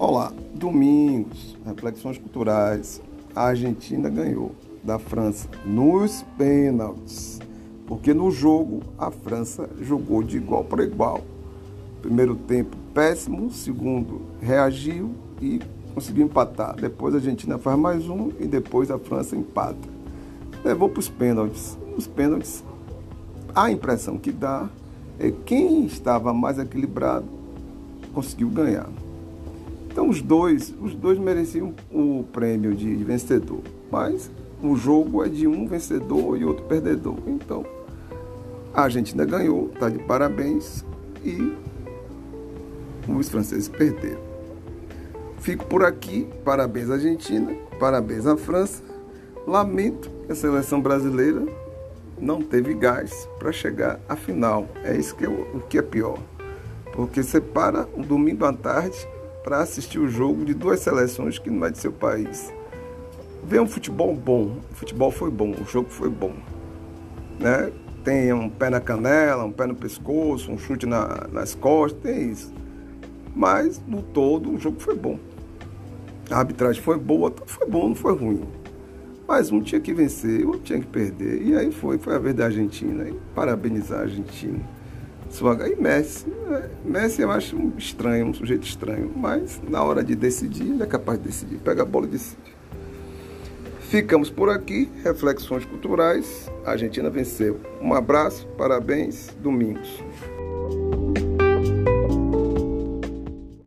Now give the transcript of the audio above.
Olá, domingos, reflexões culturais. A Argentina ganhou da França nos pênaltis, porque no jogo a França jogou de igual para igual. Primeiro tempo péssimo, segundo reagiu e conseguiu empatar. Depois a Argentina faz mais um e depois a França empata. Levou para os pênaltis. Os pênaltis, a impressão que dá é quem estava mais equilibrado conseguiu ganhar. Então os dois, os dois mereciam o prêmio de vencedor, mas o jogo é de um vencedor e outro perdedor. Então a Argentina ganhou, está de parabéns e os franceses perderam. Fico por aqui, parabéns à Argentina, parabéns à França. Lamento que a seleção brasileira não teve gás para chegar à final. É isso que é o que é pior. Porque você para um domingo à tarde para assistir o jogo de duas seleções que não é de seu país. Vê um futebol bom. O futebol foi bom, o jogo foi bom. Né? Tem um pé na canela, um pé no pescoço, um chute na, nas costas, tem isso. Mas no todo o jogo foi bom. A arbitragem foi boa, foi bom, não foi ruim. Mas um tinha que vencer, outro tinha que perder. E aí foi, foi a vez da Argentina. E parabenizar a Argentina. E Messi. Né? Messi eu acho estranho, um sujeito estranho. Mas na hora de decidir, ele é capaz de decidir. Pega a bola e decide. Ficamos por aqui. Reflexões culturais. A Argentina venceu. Um abraço, parabéns, domingos.